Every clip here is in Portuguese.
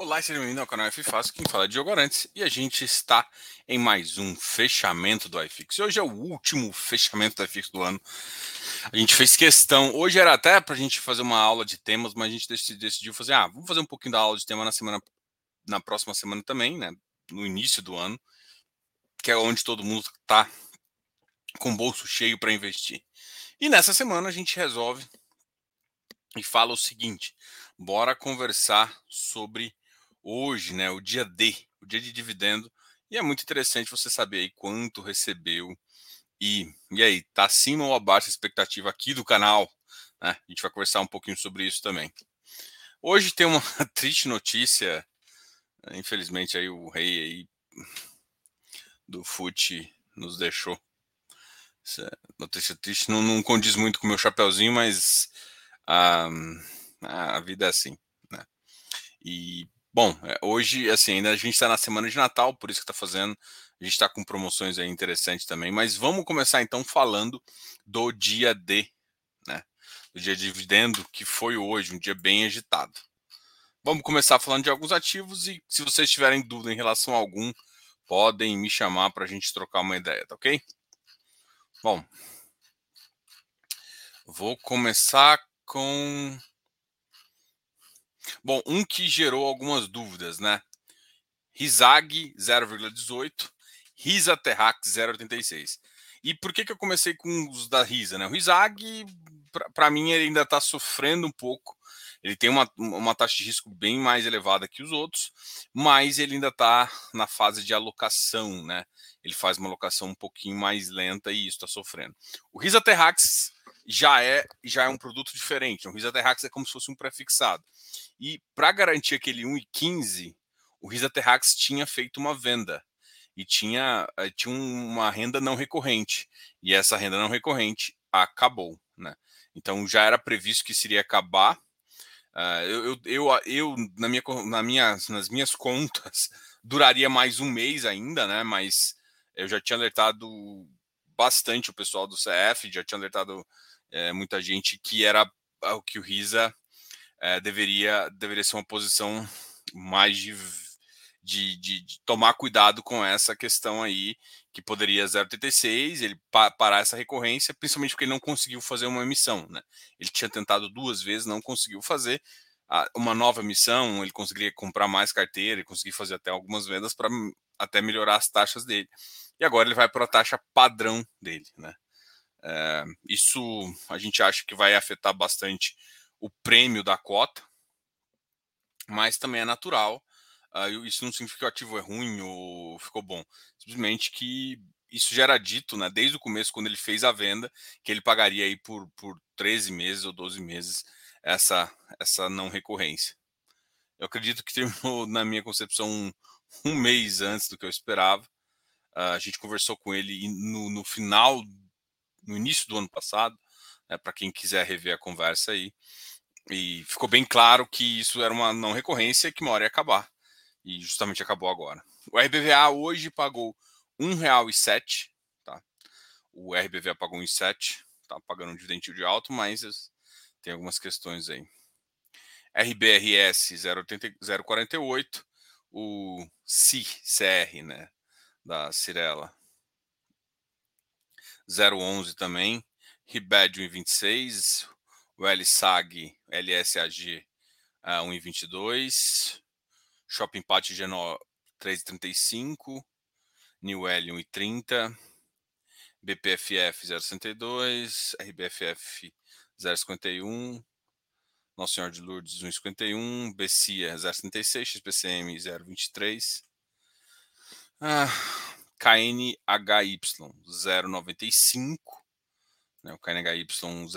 Olá, seja bem-vindo ao canal F Fácil, quem fala é Diogo Arantes, e a gente está em mais um fechamento do iFix. Hoje é o último fechamento do iFix do ano. A gente fez questão, hoje era até para a gente fazer uma aula de temas, mas a gente decidiu fazer, ah, vamos fazer um pouquinho da aula de tema na semana, na próxima semana também, né, no início do ano, que é onde todo mundo está com o bolso cheio para investir. E nessa semana a gente resolve e fala o seguinte: bora conversar sobre hoje, né, o dia D, o dia de dividendo, e é muito interessante você saber aí quanto recebeu e, e aí, tá acima ou abaixo da expectativa aqui do canal, né? A gente vai conversar um pouquinho sobre isso também. Hoje tem uma triste notícia, infelizmente aí o rei aí do FUT nos deixou. Essa notícia triste não, não condiz muito com o meu chapéuzinho, mas a, a vida é assim, né? E Bom, é, hoje, assim, ainda a gente está na semana de Natal, por isso que está fazendo. A gente está com promoções aí interessantes também. Mas vamos começar então falando do dia D, né? Do dia de dividendo, que foi hoje, um dia bem agitado. Vamos começar falando de alguns ativos e se vocês tiverem dúvida em relação a algum, podem me chamar para a gente trocar uma ideia, tá ok? Bom, vou começar com Bom, um que gerou algumas dúvidas, né? Rizag 0,18, Risa Terrax 0,86. E por que, que eu comecei com os da Risa, né? O Rizag, para mim, ele ainda está sofrendo um pouco. Ele tem uma, uma taxa de risco bem mais elevada que os outros, mas ele ainda está na fase de alocação, né? Ele faz uma alocação um pouquinho mais lenta e isso está sofrendo. O Risa Terrax já é já é um produto diferente. O Risa Terrax é como se fosse um prefixado. E para garantir aquele 1,15, o Risa Terrax tinha feito uma venda e tinha, eh, tinha uma renda não recorrente. E essa renda não recorrente acabou. Né? Então já era previsto que seria acabar. Uh, eu, eu, eu, na minha, na minha, nas minhas contas, duraria mais um mês ainda, né? Mas eu já tinha alertado bastante o pessoal do CF, já tinha alertado é, muita gente que era o que o Risa é, deveria, deveria ser uma posição mais de, de, de, de, tomar cuidado com essa questão aí, que poderia 0,86, ele pa, parar essa recorrência, principalmente porque ele não conseguiu fazer uma emissão. Né? Ele tinha tentado duas vezes, não conseguiu fazer. Uma nova emissão, ele conseguiria comprar mais carteira, ele conseguiria fazer até algumas vendas para até melhorar as taxas dele. E agora ele vai para a taxa padrão dele. Né? É, isso a gente acha que vai afetar bastante o prêmio da cota, mas também é natural. Uh, isso não significa que o ativo é ruim ou ficou bom. Simplesmente que isso já era dito né, desde o começo, quando ele fez a venda, que ele pagaria aí por, por 13 meses ou 12 meses essa, essa não recorrência. Eu acredito que terminou, na minha concepção, um, um mês antes do que eu esperava. Uh, a gente conversou com ele no, no final, no início do ano passado, né, para quem quiser rever a conversa aí. E ficou bem claro que isso era uma não recorrência que uma hora ia acabar. E justamente acabou agora. O RBVA hoje pagou R$ 1,07. Tá? O RBVA pagou R$ 1,07. Tá pagando um dividendo de alto, mas tem algumas questões aí. RBRS 048. O CICR, né? Da Cirela. 011 também. Ribed 1,26 o LSAG, LSAG uh, 1,22, Shopping Pátio Genó 3,35, New L 1,30, BPFF 0,62, RBFF 0,51, Nossa Senhora de Lourdes 1,51, BCIA 0,76, XPCM 0,23, ah, KNHY 0,95, né? O KNHY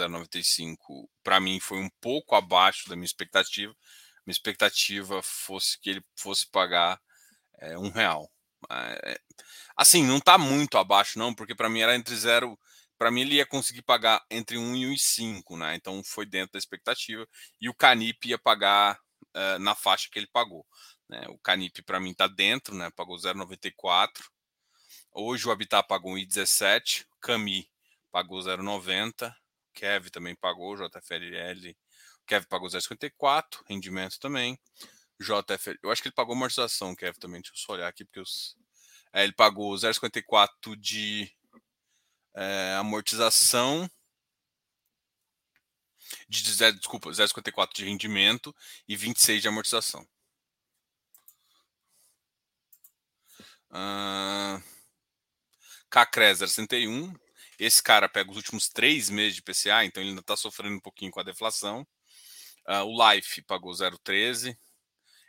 095, para mim, foi um pouco abaixo da minha expectativa. Minha expectativa fosse que ele fosse pagar é, um real. É, assim, não está muito abaixo, não, porque para mim era entre zero. Para mim, ele ia conseguir pagar entre 1 e 1,5, né? Então foi dentro da expectativa. E o Canip ia pagar uh, na faixa que ele pagou. Né? O Canip, para mim, está dentro, né? Pagou 0,94. Hoje o Habitat pagou 1,17. Cami pagou 0,90. Kev também pagou, JFLL. Kev pagou 0,54, rendimento também. JF, eu acho que ele pagou amortização, Kev, também. Deixa eu só olhar aqui, porque os, é, ele pagou 0,54 de é, amortização. De, desculpa, 0,54 de rendimento e 26 de amortização. Uh, Cacré 0,61. Esse cara pega os últimos três meses de PCA, então ele ainda está sofrendo um pouquinho com a deflação. Uh, o Life pagou 0,13.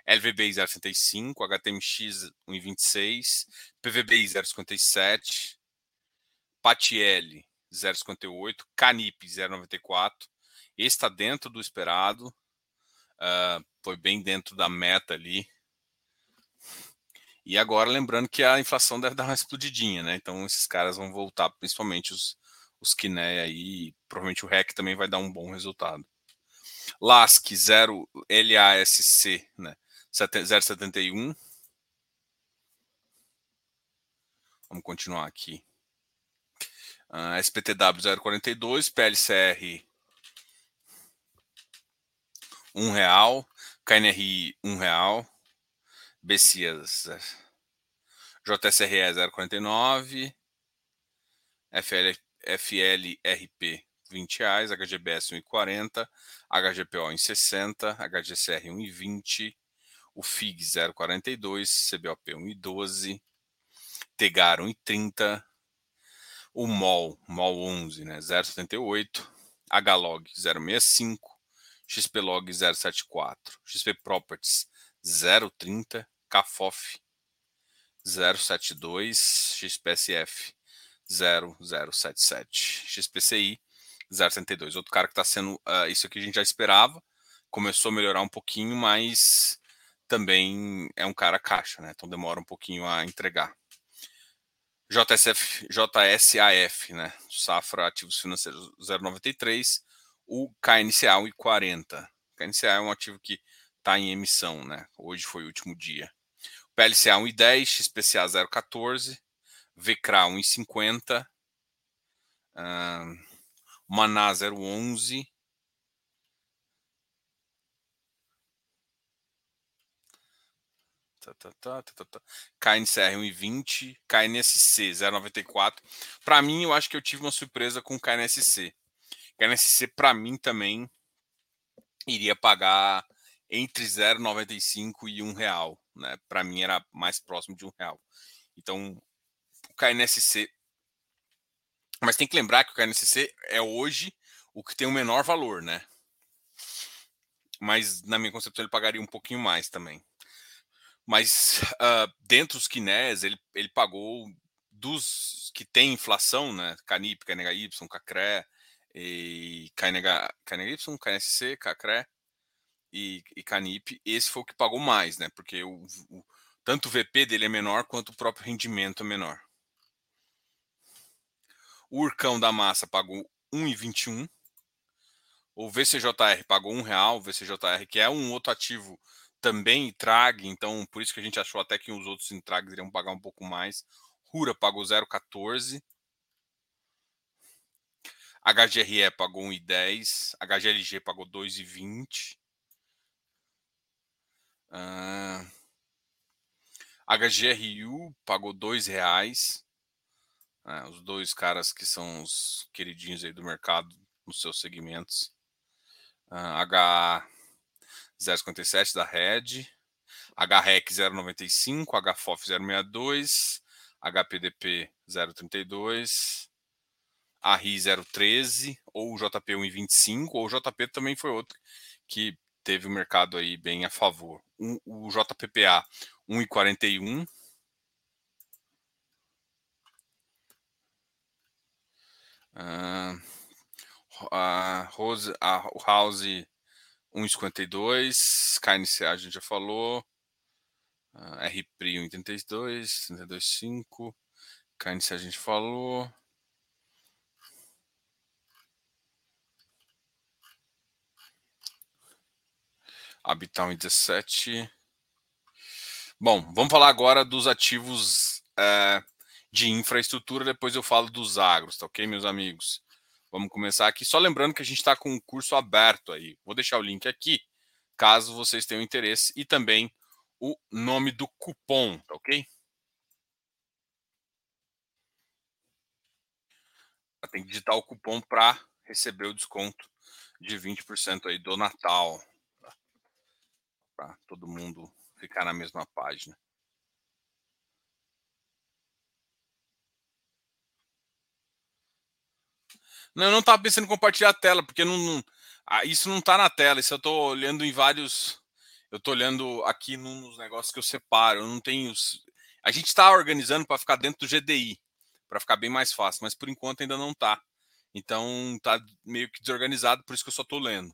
LVBI 0,65, HTMX 1,26, PVBI 0,57, PATL 0,58, Canip 0,94. Esse está dentro do esperado, uh, foi bem dentro da meta ali. E agora lembrando que a inflação deve dar uma explodidinha, né? Então esses caras vão voltar, principalmente os, os Kiné aí, provavelmente o REC também vai dar um bom resultado. LASC 0 LASC, né? 071. Vamos continuar aqui. Uh, SPTW 042, PLCR um real, KNRI um real, BCIAS JSRE 049, FL, FLRP 20 reais, HGBS 1,40, HGPO em 60, HGCR 1,20, o FIG 0,42, CBOP 1,12, Tegar 1,30, o MOL, MOL 11, né, 0,78, HLOG 0,65, XPlog 0,74, XP Properties 0,30, CAFOF 0,72, XPSF 0,077, XPCI 0,72. Outro cara que está sendo, uh, isso aqui a gente já esperava, começou a melhorar um pouquinho, mas também é um cara caixa, né? Então demora um pouquinho a entregar. JSF, JSAF, né? Safra Ativos Financeiros 0,93, o KNCA 1,40. KNCA é um ativo que está em emissão, né? Hoje foi o último dia. PLCA 1,10, XPCA 0,14, VCRA 1,50, uh, Maná 0,11, Tá, tá, tá, tá, tá. KNCR 1,20, KNSC 0,94. Para mim, eu acho que eu tive uma surpresa com o KNSC. KNSC, para mim, também iria pagar entre 0,95 e 1 real. Né? Para mim, era mais próximo de 1 real. Então, o KNSC. Mas tem que lembrar que o KNSC é hoje o que tem o menor valor, né? Mas, na minha concepção, ele pagaria um pouquinho mais também. Mas uh, dentro dos Kinés, ele, ele pagou dos que tem inflação, né? Canip, KNHY, CACRE, e KNH, KNSC, CACRE e, e Canip, esse foi o que pagou mais, né? Porque o, o, tanto o VP dele é menor quanto o próprio rendimento é menor. O Urcão da Massa pagou 1,21. O VCJR pagou um real, o VCJR, que é um outro ativo também Trag, então por isso que a gente achou até que os outros Intrags iriam pagar um pouco mais. Rura pagou 0,14. HGRE pagou 1,10. HGLG pagou 2,20. Uh, HGRU pagou R$ reais. Uh, os dois caras que são os queridinhos aí do mercado nos seus segmentos. Uh, H 0,57 da Red, HREC 0,95, HFOF 0,62, HPDP 0,32, ARRI 0,13, ou JP 1,25, ou JP também foi outro que teve o mercado aí bem a favor. O, o JPPA 1,41. Uh, House 1,52, KNCA a gente já falou, uh, RPRI 1,32, 32,5, KNCA a gente falou. Habitat 1,17. Bom, vamos falar agora dos ativos é, de infraestrutura, depois eu falo dos agros, tá ok, meus amigos? Vamos começar aqui. Só lembrando que a gente está com um curso aberto aí. Vou deixar o link aqui. caso vocês tenham interesse, e também o nome do cupom, tá ok? Tem que digitar o cupom para receber o desconto de 20% aí do Natal. Para todo mundo ficar na mesma página. Não, eu não estava pensando em compartilhar a tela, porque não, não ah, isso não está na tela. Isso eu estou olhando em vários. Eu estou olhando aqui nos negócios que eu separo. Eu não tenho. A gente está organizando para ficar dentro do GDI, para ficar bem mais fácil, mas por enquanto ainda não está. Então está meio que desorganizado, por isso que eu só estou lendo.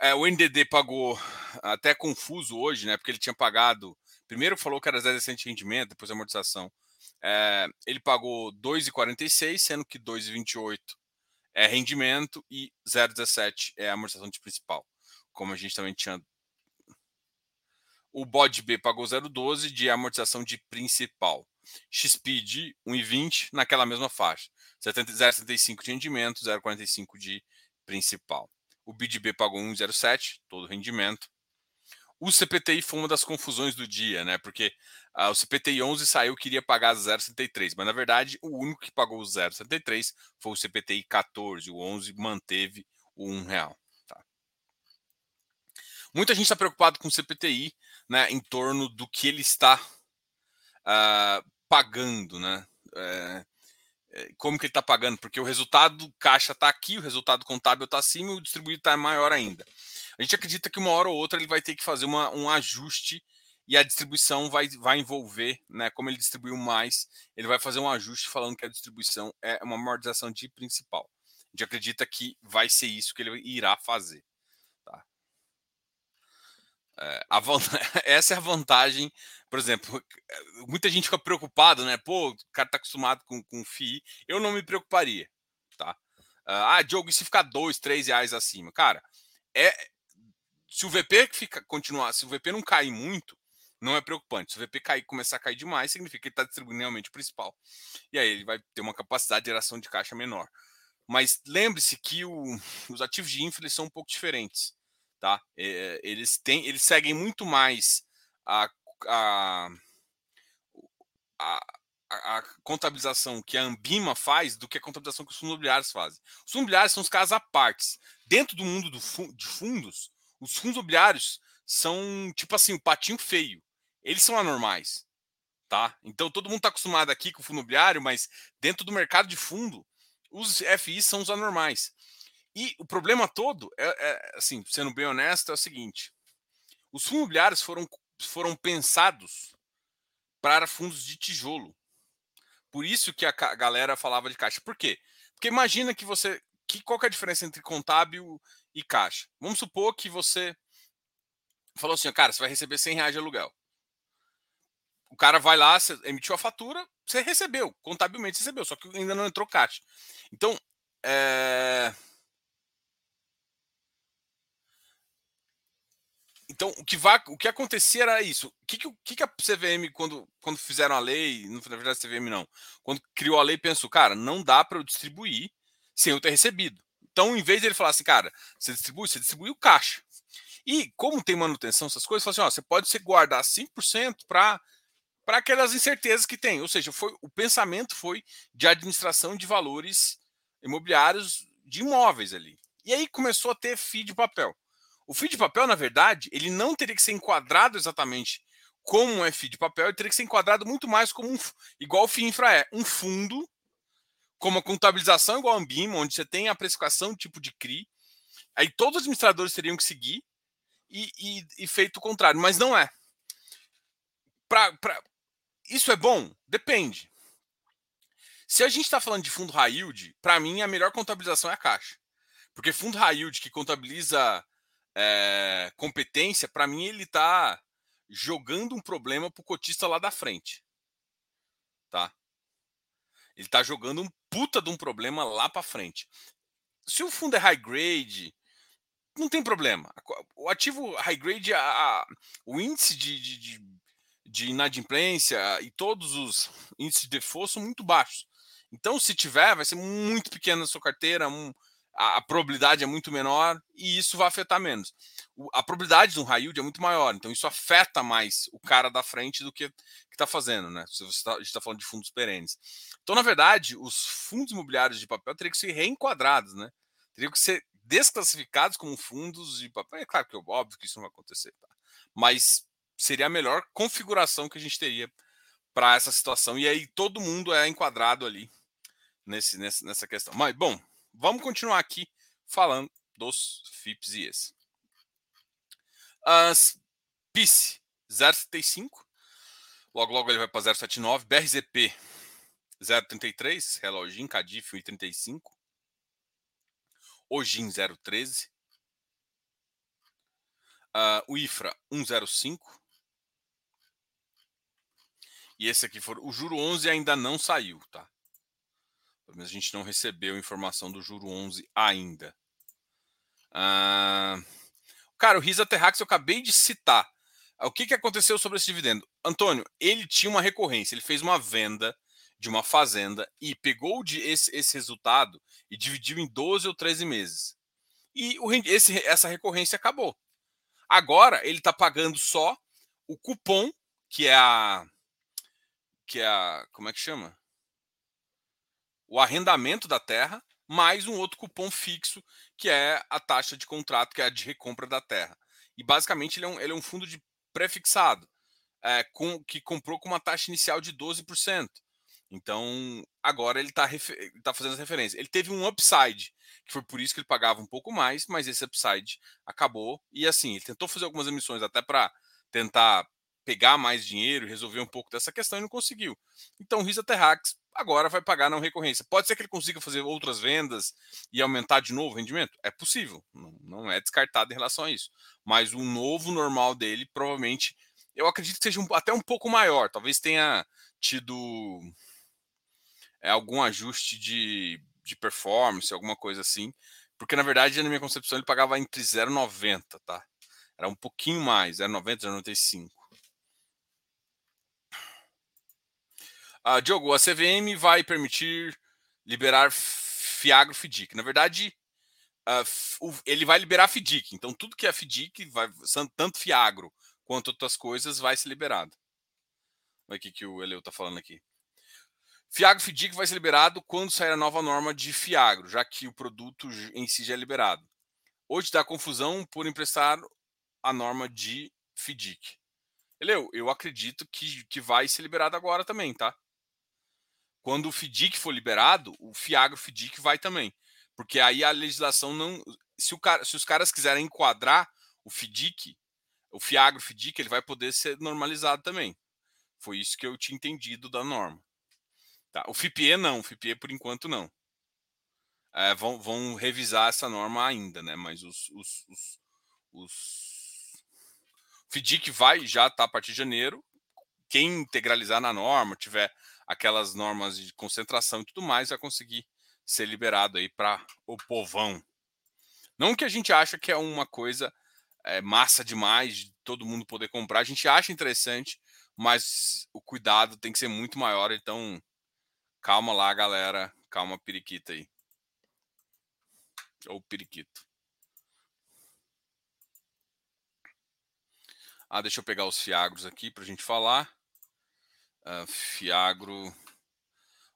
É, o NDD pagou até confuso hoje, né? Porque ele tinha pagado. Primeiro falou que era 0,60 de rendimento, depois amortização. É, ele pagou 2,46, sendo que 2,28 é rendimento e 0,17 é amortização de principal. Como a gente também tinha. O BOD B pagou 0,12 de amortização de principal. XP de 1,20 naquela mesma faixa. 0,75 de rendimento, 0,45 de principal. O BidB pagou 1,07, todo rendimento. O CPTI foi uma das confusões do dia, né? Porque ah, o CPTI 11 saiu queria pagar 0,73, mas na verdade o único que pagou 0,73 foi o CPTI 14. O 11 manteve o 1 real. Tá? Muita gente está preocupado com o CPTI, né? Em torno do que ele está uh, pagando, né? É, como que ele está pagando? Porque o resultado caixa está aqui, o resultado contábil está acima e o distribuído está maior ainda. A gente acredita que uma hora ou outra ele vai ter que fazer uma, um ajuste e a distribuição vai, vai envolver, né? Como ele distribuiu mais, ele vai fazer um ajuste falando que a distribuição é uma amortização de principal. A gente acredita que vai ser isso que ele irá fazer. A, essa é a vantagem, por exemplo, muita gente fica preocupada, né? Pô, o cara tá acostumado com, com FII, eu não me preocuparia, tá? Ah, Diogo, e se ficar dois, três reais acima? Cara, é, se o VP fica, continuar, se o VP não cair muito, não é preocupante. Se o VP cair, começar a cair demais, significa que ele está distribuindo realmente o principal. E aí ele vai ter uma capacidade de geração de caixa menor. Mas lembre-se que o, os ativos de infra são um pouco diferentes. Tá? É, eles, têm, eles seguem muito mais a, a, a, a, contabilização que a Ambima faz do que a contabilização que os fundos imobiliários fazem. Os fundos imobiliários são os casos à parte. Dentro do mundo do, de fundos, os fundos imobiliários são tipo assim, o patinho feio. Eles são anormais. Tá? Então todo mundo está acostumado aqui com o fundo imobiliário, mas dentro do mercado de fundo, os FIs são os anormais. E o problema todo, é, é assim, sendo bem honesto, é o seguinte: os fundos imobiliários foram, foram pensados para fundos de tijolo. Por isso que a galera falava de caixa. Por quê? Porque imagina que você. Que, qual que é a diferença entre contábil e caixa. Vamos supor que você falou assim, cara, você vai receber 100 reais de aluguel. O cara vai lá, emitiu a fatura, você recebeu, contabilmente recebeu, só que ainda não entrou caixa. Então, é... Então, o que, vai, o que acontecia era isso. O que, que, que a CVM, quando, quando fizeram a lei, não na verdade a CVM não, quando criou a lei, pensou, cara, não dá para eu distribuir sem eu ter recebido. Então, em vez de ele falar assim, cara, você distribui, você distribui o caixa. E como tem manutenção, essas coisas, assim, ó, você pode se guardar 5% para para aquelas incertezas que tem. Ou seja, foi, o pensamento foi de administração de valores imobiliários de imóveis ali. E aí começou a ter FII de papel. O FII de papel, na verdade, ele não teria que ser enquadrado exatamente como um FII de papel, ele teria que ser enquadrado muito mais como um, igual o FII infra é, um fundo como a contabilização igual a Ambima, onde você tem a precificação tipo de CRI, aí todos os administradores teriam que seguir e, e, e feito o contrário, mas não é. Pra, pra, isso é bom? Depende. Se a gente está falando de fundo high yield, para mim a melhor contabilização é a caixa. Porque fundo high yield que contabiliza é, competência, para mim ele está jogando um problema para o cotista lá da frente. Tá? Ele está jogando um puta de um problema lá para frente. Se o fundo é high grade, não tem problema. O ativo high grade, a, a o índice de, de, de, de, inadimplência e todos os índices de default são muito baixos. Então, se tiver, vai ser muito pequeno na sua carteira. Um, a, a, probabilidade é muito menor e isso vai afetar menos. O, a probabilidade de um high yield é muito maior, então isso afeta mais o cara da frente do que está fazendo, né? Se você tá, está falando de fundos perenes. Então, na verdade, os fundos imobiliários de papel teriam que ser reenquadrados, né? Teriam que ser desclassificados como fundos de papel. É claro que é óbvio que isso não vai acontecer, tá? mas seria a melhor configuração que a gente teria para essa situação. E aí todo mundo é enquadrado ali nesse, nessa questão. Mas, bom, vamos continuar aqui falando dos FIPS e ES. As PIS 0,75. Logo, logo ele vai para 0,79. BRZP 0,33. Reloginho, Cadif 1,35. Ogin 0,13. Uh, o IFRA 1,05. E esse aqui for o juro 11 ainda não saiu, tá? Pelo menos a gente não recebeu informação do juro 11 ainda. Uh, cara, o Risa Terrax eu acabei de citar. O que, que aconteceu sobre esse dividendo? Antônio, ele tinha uma recorrência, ele fez uma venda de uma fazenda e pegou esse, esse resultado e dividiu em 12 ou 13 meses. E o, esse, essa recorrência acabou. Agora ele está pagando só o cupom, que é a. Que é a. Como é que chama? O arrendamento da terra, mais um outro cupom fixo, que é a taxa de contrato, que é a de recompra da terra. E basicamente ele é um, ele é um fundo de prefixado, é, com, que comprou com uma taxa inicial de 12%. Então, agora ele está tá fazendo referência. Ele teve um upside, que foi por isso que ele pagava um pouco mais, mas esse upside acabou. E assim, ele tentou fazer algumas emissões até para tentar pegar mais dinheiro resolver um pouco dessa questão e não conseguiu. Então, o Risa Terrax agora vai pagar não recorrência. Pode ser que ele consiga fazer outras vendas e aumentar de novo o rendimento? É possível, não, não é descartado em relação a isso. Mas o novo normal dele, provavelmente, eu acredito que seja um, até um pouco maior. Talvez tenha tido é, algum ajuste de, de performance, alguma coisa assim. Porque, na verdade, na minha concepção, ele pagava entre 0,90, tá? Era um pouquinho mais, 0,90, 0,95. Ah, Diogo, a CVM vai permitir liberar Fiagro FIDIC. Na verdade, uh, ele vai liberar FIDIC. Então, tudo que é FIDIC, vai, tanto Fiagro quanto outras coisas, vai ser liberado. Olha o que o Eleu está falando aqui. Fiagro FIDIC vai ser liberado quando sair a nova norma de Fiagro, já que o produto em si já é liberado. Hoje dá confusão por emprestar a norma de FIDIC. Eleu, eu acredito que, que vai ser liberado agora também, tá? Quando o FIDIC for liberado, o Fiagro FIDIC vai também. Porque aí a legislação não. Se, o cara, se os caras quiserem enquadrar o FIDIC, o Fiagro FIDIC, ele vai poder ser normalizado também. Foi isso que eu tinha entendido da norma. Tá? O FIPE não, o FIPE por enquanto não. É, vão, vão revisar essa norma ainda, né? Mas os, os, os, os... o FDIC vai já tá a partir de janeiro. Quem integralizar na norma, tiver aquelas normas de concentração e tudo mais, vai conseguir ser liberado aí para o povão. Não que a gente acha que é uma coisa é, massa demais de todo mundo poder comprar, a gente acha interessante, mas o cuidado tem que ser muito maior, então Calma lá, galera. Calma, periquita aí. Ou periquito. Ah, deixa eu pegar os fiagros aqui para a gente falar. Uh, fiagro.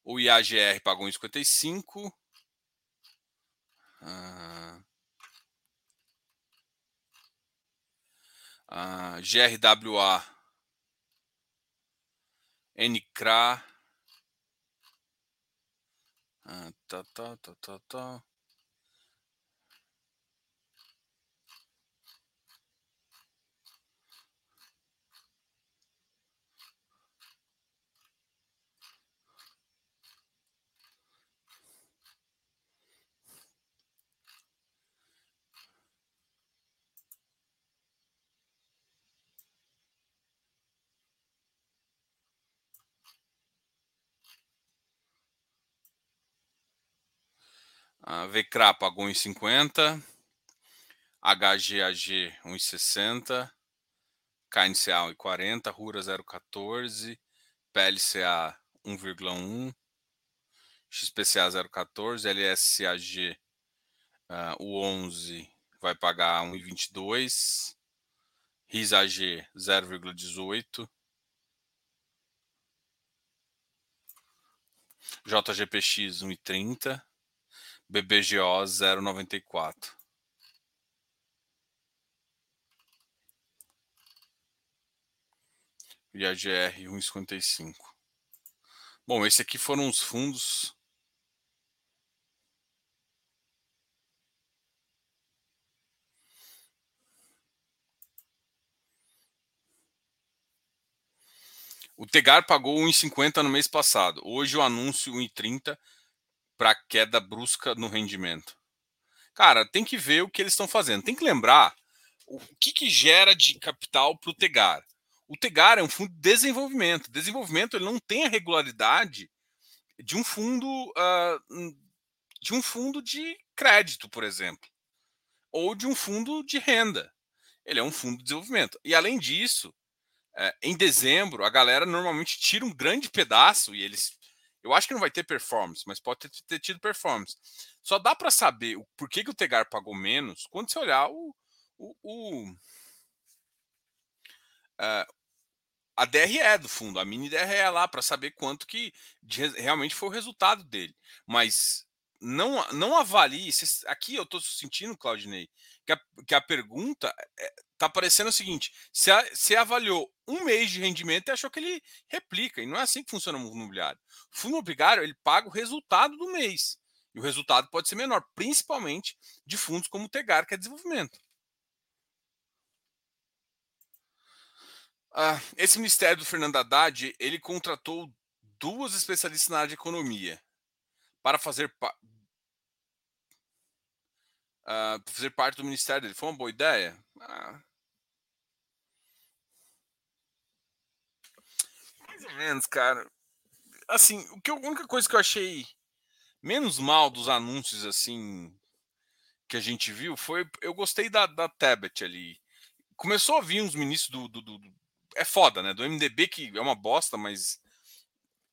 O IAGR pagou 1,55. Uh, uh, GRWA. NCRA ah, tá, tá, tá, tá, tá. A VCRA pagou 1,50, HGAG 1,60, KNCA 1,40, RURA 0,14, PLCA 1,1, XPCA 0,14, LSCAG Uh, o 11 vai pagar 1,22. RISAG 0,18. JGPX 1,30. BBGO 0,94. E a GR 1,55. Bom, esse aqui foram os fundos O Tegar pagou 1,50 no mês passado. Hoje o anúncio 1,30 para queda brusca no rendimento. Cara, tem que ver o que eles estão fazendo. Tem que lembrar o que, que gera de capital para o Tegar. O Tegar é um fundo de desenvolvimento. Desenvolvimento ele não tem a regularidade de um fundo uh, de um fundo de crédito, por exemplo, ou de um fundo de renda. Ele é um fundo de desenvolvimento. E além disso, é, em dezembro, a galera normalmente tira um grande pedaço e eles. Eu acho que não vai ter performance, mas pode ter, ter tido performance. Só dá para saber o por que, que o Tegar pagou menos quando você olhar o, o, o uh, a DRE do fundo, a mini DRE lá, para saber quanto que de, realmente foi o resultado dele. Mas não, não avalie. Aqui eu estou sentindo, Claudinei, que a, que a pergunta está é, parecendo o seguinte: você avaliou um mês de rendimento e achou que ele replica. E não é assim que funciona o fundo imobiliário. O fundo imobiliário ele paga o resultado do mês. E o resultado pode ser menor, principalmente de fundos como o Tegar, que é desenvolvimento. Ah, esse ministério do Fernando Haddad, ele contratou duas especialistas na área de economia para fazer, uh, fazer parte do ministério dele. Foi uma boa ideia? Ah. Ou menos, cara. Assim, o que, a única coisa que eu achei menos mal dos anúncios, assim, que a gente viu foi. Eu gostei da, da Tablet ali. Começou a vir uns ministros do, do, do, É foda, né? Do MDB, que é uma bosta, mas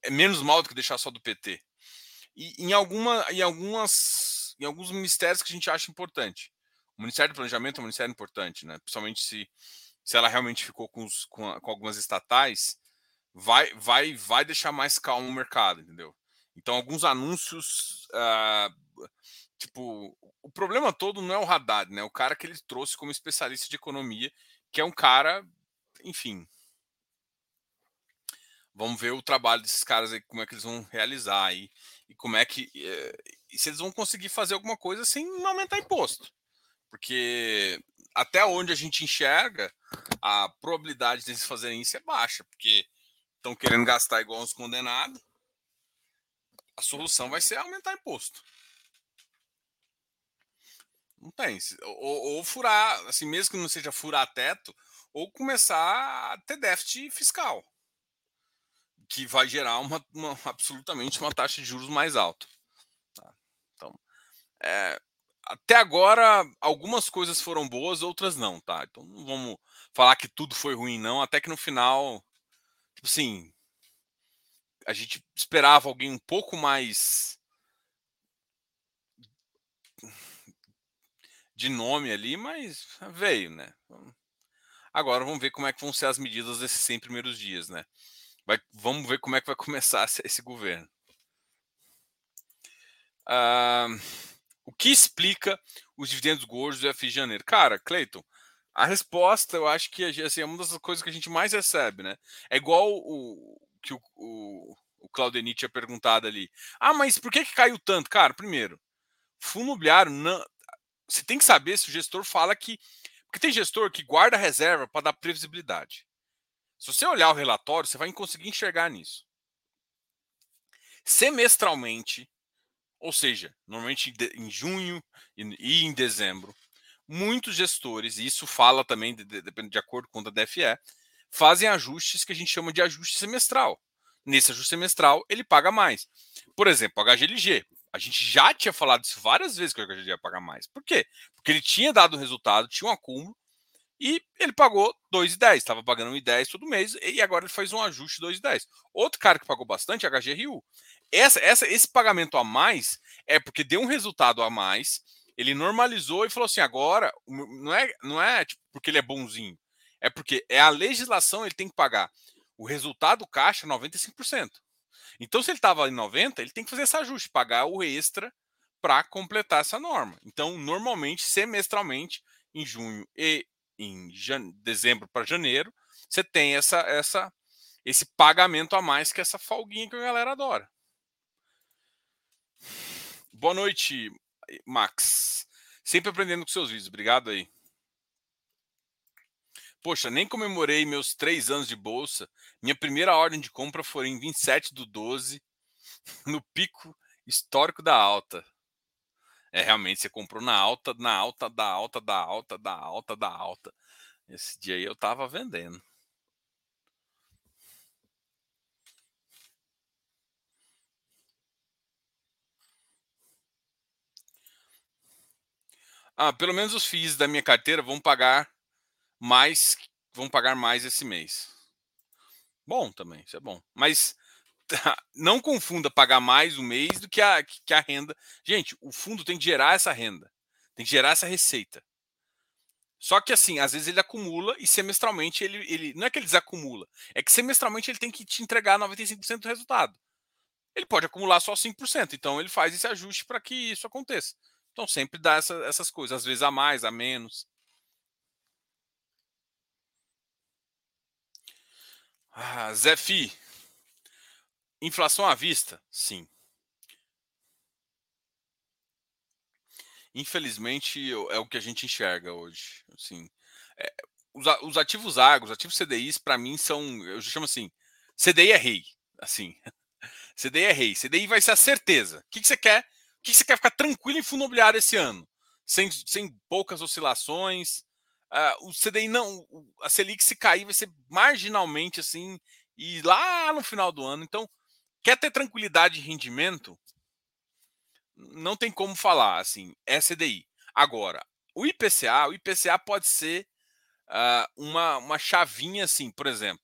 é menos mal do que deixar só do PT. E em, alguma, em algumas em alguns ministérios que a gente acha importante. O Ministério do Planejamento é um ministério importante, né? Principalmente se, se ela realmente ficou com, os, com, a, com algumas estatais, vai, vai, vai deixar mais calmo o mercado, entendeu? Então, alguns anúncios. Uh, tipo, o problema todo não é o Haddad, né? O cara que ele trouxe como especialista de economia, que é um cara, enfim. Vamos ver o trabalho desses caras aí, como é que eles vão realizar aí e como é que eh, e se eles vão conseguir fazer alguma coisa sem aumentar imposto. Porque até onde a gente enxerga, a probabilidade deles fazerem isso é baixa, porque estão querendo gastar igual uns condenados. A solução vai ser aumentar imposto. Não tem. Ou, ou, furar, assim, mesmo que não seja furar teto, ou começar a ter déficit fiscal que vai gerar uma, uma, absolutamente uma taxa de juros mais alta. Tá? Então, é, até agora, algumas coisas foram boas, outras não, tá? Então não vamos falar que tudo foi ruim, não, até que no final, tipo assim, a gente esperava alguém um pouco mais de nome ali, mas veio, né? Agora vamos ver como é que vão ser as medidas desses 100 primeiros dias, né? Vai, vamos ver como é que vai começar esse governo. Ah, o que explica os dividendos gordos do FI de janeiro? Cara, Cleiton, a resposta eu acho que assim, é uma das coisas que a gente mais recebe, né? É igual o que o, o, o Claudenit tinha perguntado ali. Ah, mas por que, que caiu tanto? Cara, primeiro, fundo imobiliário, não, você tem que saber se o gestor fala que. Porque tem gestor que guarda reserva para dar previsibilidade. Se você olhar o relatório, você vai conseguir enxergar nisso. Semestralmente, ou seja, normalmente em junho e em dezembro, muitos gestores, e isso fala também, de, de, de acordo com a DFE, fazem ajustes que a gente chama de ajuste semestral. Nesse ajuste semestral, ele paga mais. Por exemplo, o HGLG. A gente já tinha falado isso várias vezes que o HGLG ia pagar mais. Por quê? Porque ele tinha dado resultado, tinha um acúmulo, e ele pagou 2,10, estava pagando 1,10 todo mês, e agora ele faz um ajuste de 2,10. Outro cara que pagou bastante é HGRU. Essa, essa, esse pagamento a mais é porque deu um resultado a mais, Ele normalizou e falou assim: agora, não é, não é tipo, porque ele é bonzinho, é porque é a legislação, ele tem que pagar o resultado caixa 95%. Então, se ele estava em 90%, ele tem que fazer esse ajuste, pagar o extra para completar essa norma. Então, normalmente, semestralmente, em junho e em dezembro para janeiro, você tem essa, essa, esse pagamento a mais que essa folguinha que a galera adora. Boa noite, Max. Sempre aprendendo com seus vídeos. Obrigado aí. Poxa, nem comemorei meus três anos de bolsa. Minha primeira ordem de compra foi em 27 do 12, no pico histórico da alta. É, realmente, você comprou na alta, na alta, da alta, da alta, da alta, da alta. Esse dia aí eu tava vendendo. Ah, pelo menos os FIIs da minha carteira vão pagar mais, vão pagar mais esse mês. Bom também, isso é bom. Mas não confunda pagar mais o mês do que a, que a renda. Gente, o fundo tem que gerar essa renda, tem que gerar essa receita. Só que assim, às vezes ele acumula e semestralmente ele, ele não é que ele desacumula, é que semestralmente ele tem que te entregar 95% do resultado. Ele pode acumular só 5%, então ele faz esse ajuste para que isso aconteça. Então sempre dá essa, essas coisas, às vezes a mais, a menos. Ah, Zé Fi, inflação à vista? Sim. Infelizmente é o que a gente enxerga hoje. Assim, é, os, os, ativos agros, ativos CDIs, para mim são, eu chamo assim, CDI é rei. Assim, CDI é rei. CDI vai ser a certeza. O que, que você quer? Que você quer ficar tranquilo em fundo imobiliário esse ano? Sem, sem poucas oscilações. Uh, o CDI não. A Selic se cair vai ser marginalmente assim. E lá no final do ano. Então, quer ter tranquilidade de rendimento? Não tem como falar assim. É CDI. Agora, o IPCA, o IPCA pode ser uh, uma, uma chavinha assim, por exemplo.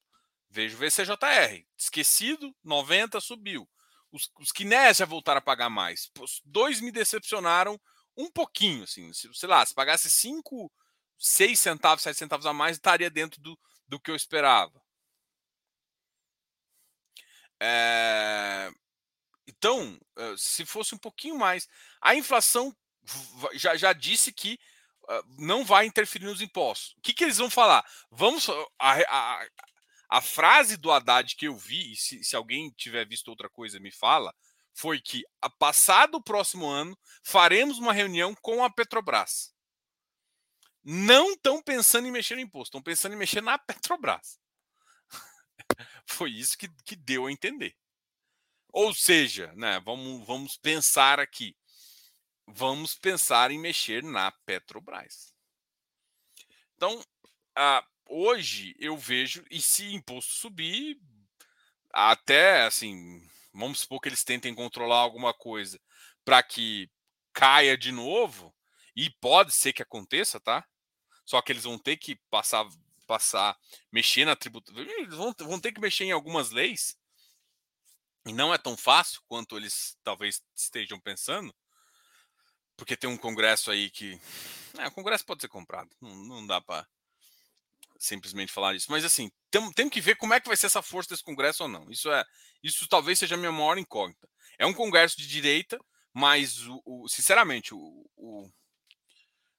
Vejo o VCJR. Esquecido, 90 subiu. Os, os já voltaram a pagar mais. Os dois me decepcionaram um pouquinho, assim. Sei lá, se pagasse 5, 6 centavos, 7 centavos a mais, estaria dentro do, do que eu esperava. É... Então, eh, se fosse um pouquinho mais. A inflação já, já disse que uh, não vai interferir nos impostos. O que, que eles vão falar? Vamos. A, a, a frase do Haddad que eu vi, se, se alguém tiver visto outra coisa, me fala, foi que, a passado o próximo ano, faremos uma reunião com a Petrobras. Não estão pensando em mexer no imposto, estão pensando em mexer na Petrobras. foi isso que, que deu a entender. Ou seja, né, vamos, vamos pensar aqui. Vamos pensar em mexer na Petrobras. Então, a, hoje eu vejo, e se imposto subir, até assim, vamos supor que eles tentem controlar alguma coisa para que caia de novo, e pode ser que aconteça, tá? Só que eles vão ter que passar, passar, mexer na tributação, eles vão, vão ter que mexer em algumas leis, e não é tão fácil quanto eles talvez estejam pensando, porque tem um congresso aí que. É, o congresso pode ser comprado, não, não dá para simplesmente falar isso. Mas assim, tem, tem que ver como é que vai ser essa força desse Congresso ou não. Isso é, isso talvez seja a minha maior incógnita. É um Congresso de direita, mas o, o sinceramente, o, o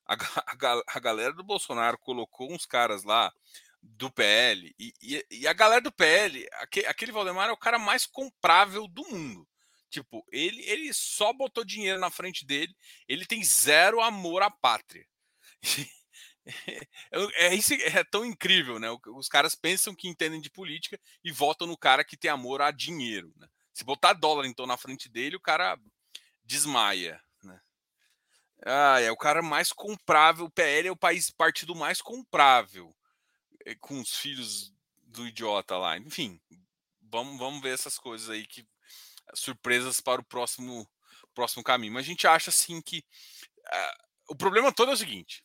a, a, a, galera do Bolsonaro colocou uns caras lá do PL e, e, e a galera do PL, aquele, aquele Valdemar é o cara mais comprável do mundo. Tipo, ele, ele só botou dinheiro na frente dele, ele tem zero amor à pátria. É, isso é tão incrível, né? Os caras pensam que entendem de política e votam no cara que tem amor a dinheiro. Né? Se botar dólar então na frente dele, o cara desmaia. Né? Ah, é o cara mais comprável. O PL é o país partido mais comprável eh, com os filhos do idiota lá. Enfim, vamos, vamos ver essas coisas aí que surpresas para o próximo próximo caminho. Mas a gente acha assim que uh, o problema todo é o seguinte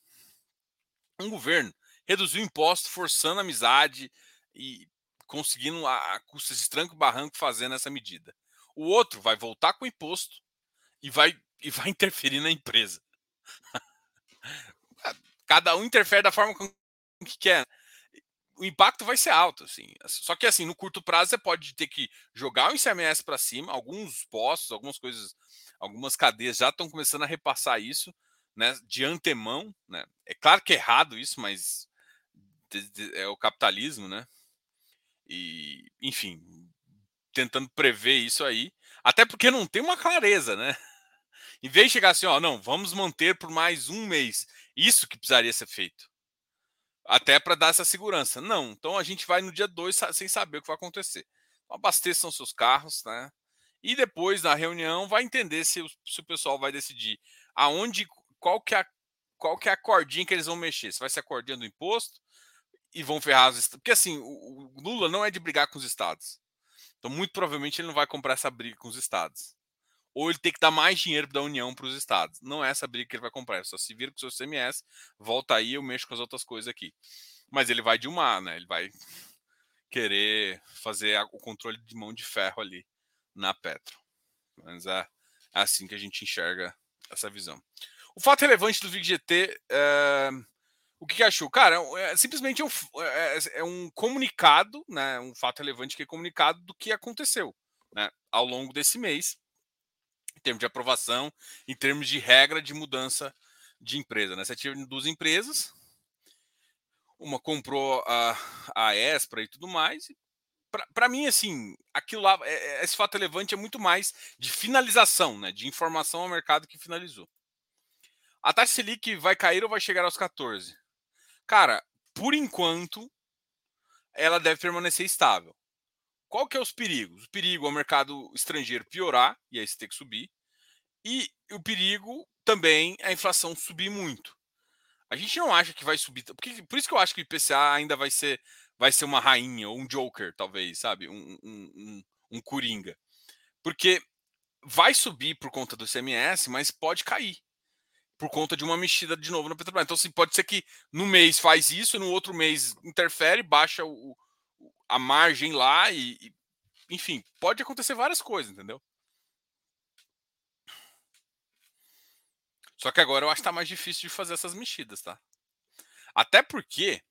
um governo reduziu imposto, forçando a amizade e conseguindo a, a custas de tranco e barranco fazendo essa medida. O outro vai voltar com o imposto e vai, e vai interferir na empresa. Cada um interfere da forma que quer. O impacto vai ser alto, assim. Só que assim, no curto prazo você pode ter que jogar o ICMS para cima, alguns postos, algumas coisas, algumas cadeias já estão começando a repassar isso, né, de antemão, né? É claro que é errado isso, mas é o capitalismo, né? E, enfim, tentando prever isso aí, até porque não tem uma clareza, né? Em vez de chegar assim, ó, não, vamos manter por mais um mês. Isso que precisaria ser feito. Até para dar essa segurança. Não, então a gente vai no dia 2 sem saber o que vai acontecer. Então, abasteçam seus carros, né? E depois, na reunião, vai entender se se o pessoal vai decidir aonde, qual que, é a, qual que é a cordinha que eles vão mexer. Se vai ser a cordinha do imposto e vão ferrar os estados. Porque assim, o, o Lula não é de brigar com os estados. Então, muito provavelmente, ele não vai comprar essa briga com os estados ou ele tem que dar mais dinheiro da União para os estados. Não é essa briga que ele vai comprar, é só se vira com o seu CMS, volta aí, eu mexo com as outras coisas aqui. Mas ele vai de uma, né? Ele vai querer fazer o controle de mão de ferro ali na Petro. Mas é, é assim que a gente enxerga essa visão. O fato relevante do VIGGT, é, o que, que achou? Cara, é, é simplesmente um, é, é, um comunicado, né, um fato relevante que é comunicado do que aconteceu né, ao longo desse mês em termos de aprovação, em termos de regra de mudança de empresa. Né? Você tinha duas empresas, uma comprou a, a Espra e tudo mais. Para mim, assim, aquilo lá, é, é, esse fato relevante é muito mais de finalização, né? de informação ao mercado que finalizou. A taxa Selic vai cair ou vai chegar aos 14? Cara, por enquanto, ela deve permanecer estável. Qual que é os perigos? O perigo é o mercado estrangeiro piorar, e aí você tem que subir. E o perigo também é a inflação subir muito. A gente não acha que vai subir. Porque, por isso que eu acho que o IPCA ainda vai ser, vai ser uma rainha, ou um Joker, talvez, sabe? Um, um, um, um Coringa. Porque vai subir por conta do CMS, mas pode cair por conta de uma mexida de novo no Petrobras. Então, assim, pode ser que no mês faz isso, no outro mês interfere, baixa o, a margem lá e, e, enfim, pode acontecer várias coisas, entendeu? Só que agora eu acho que tá mais difícil de fazer essas mexidas, tá? Até porque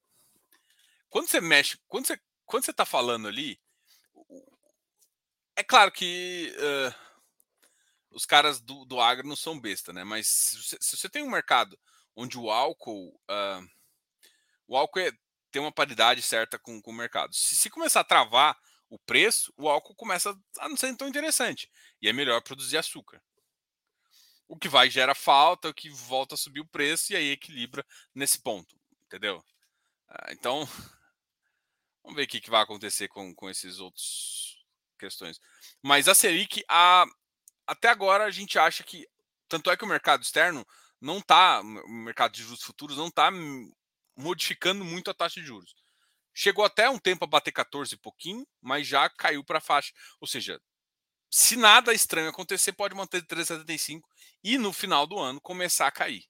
quando você mexe, quando você, quando você tá falando ali, é claro que uh, os caras do, do agro não são besta, né? Mas se se você tem um mercado onde o álcool, uh, o álcool é, tem uma paridade certa com, com o mercado. Se, se, começar a travar o preço, o álcool começa a não ser tão interessante. E é melhor produzir açúcar. O que vai gera falta, o que volta a subir o preço e aí equilibra nesse ponto. Entendeu? Ah, então, vamos ver o que, que vai acontecer com, com esses outros questões. Mas a Selic, a, até agora a gente acha que. Tanto é que o mercado externo não está, o mercado de juros futuros não está modificando muito a taxa de juros. Chegou até um tempo a bater 14 e pouquinho, mas já caiu para a faixa. Ou seja, se nada estranho acontecer, pode manter 3,75 e no final do ano começar a cair.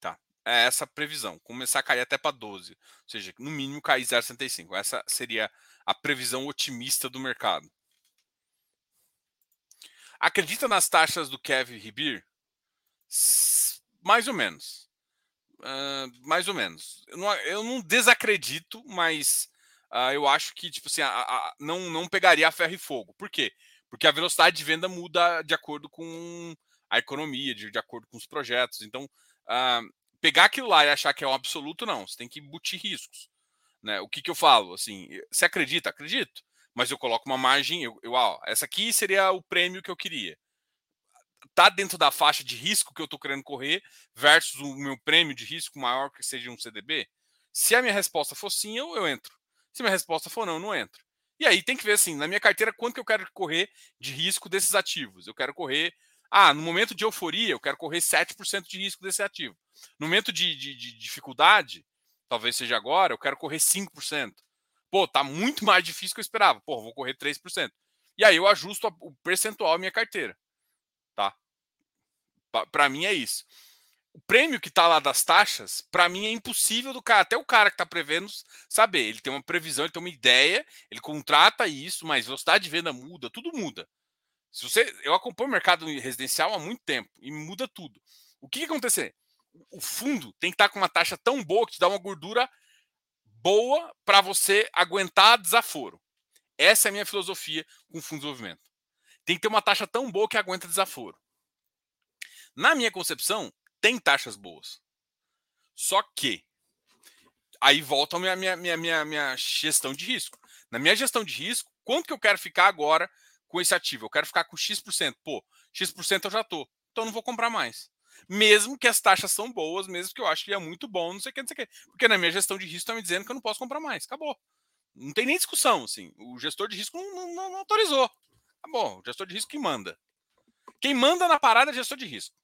Tá? É essa a previsão. Começar a cair até para 12. Ou seja, no mínimo cair 0,65. Essa seria a previsão otimista do mercado. Acredita nas taxas do Kevin Ribir? Mais ou menos. Uh, mais ou menos. Eu não, eu não desacredito, mas uh, eu acho que tipo assim, a, a, não, não pegaria a ferro e fogo. Por quê? Porque a velocidade de venda muda de acordo com a economia, de, de acordo com os projetos. Então, uh, pegar aquilo lá e achar que é um absoluto, não. Você tem que embutir riscos. Né? O que, que eu falo? Assim, você acredita? Acredito. Mas eu coloco uma margem. Eu, eu, ó, essa aqui seria o prêmio que eu queria tá dentro da faixa de risco que eu estou querendo correr versus o meu prêmio de risco maior que seja um CDB? Se a minha resposta for sim, eu, eu entro. Se a minha resposta for não, eu não entro. E aí tem que ver assim, na minha carteira, quanto que eu quero correr de risco desses ativos. Eu quero correr. Ah, no momento de euforia, eu quero correr 7% de risco desse ativo. No momento de, de, de dificuldade, talvez seja agora, eu quero correr 5%. Pô, tá muito mais difícil que eu esperava. Pô, vou correr 3%. E aí eu ajusto o percentual da minha carteira tá? Para mim é isso. O prêmio que está lá das taxas, para mim é impossível do cara, até o cara que está prevendo saber. Ele tem uma previsão, ele tem uma ideia, ele contrata isso, mas velocidade de venda muda, tudo muda. Se você, eu acompanho o mercado residencial há muito tempo e muda tudo. O que, que acontecer? O fundo tem que estar com uma taxa tão boa que te dá uma gordura boa para você aguentar desaforo. Essa é a minha filosofia com fundo de desenvolvimento. Tem que ter uma taxa tão boa que aguenta desaforo. Na minha concepção, tem taxas boas. Só que aí volta a minha, minha, minha, minha, minha gestão de risco. Na minha gestão de risco, quanto que eu quero ficar agora com esse ativo? Eu quero ficar com X%. Pô, X% eu já tô. Então eu não vou comprar mais. Mesmo que as taxas são boas, mesmo que eu acho que é muito bom, não sei o que, não sei o que. Porque na minha gestão de risco está me dizendo que eu não posso comprar mais. Acabou. Não tem nem discussão, assim. O gestor de risco não, não, não autorizou. Acabou. O gestor de risco que manda. Quem manda na parada é gestor de risco.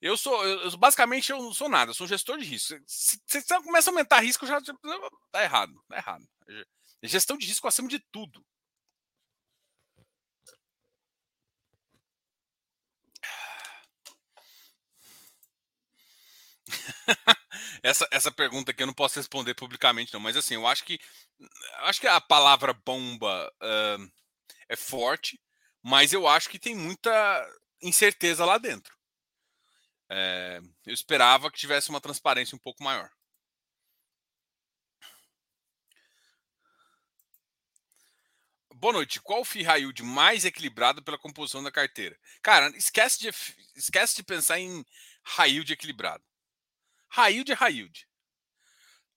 Eu sou, eu, basicamente, eu não sou nada, eu sou gestor de risco. Se você começa a aumentar risco, já tá errado, tá errado. Gestão de risco acima de tudo. essa, essa pergunta aqui eu não posso responder publicamente, não, mas assim, eu acho que acho que a palavra bomba uh, é forte, mas eu acho que tem muita incerteza lá dentro. É, eu esperava que tivesse uma transparência um pouco maior. Boa noite. Qual o FII yield mais equilibrado pela composição da carteira? Cara, esquece de, esquece de pensar em high yield equilibrado. Yield é yield.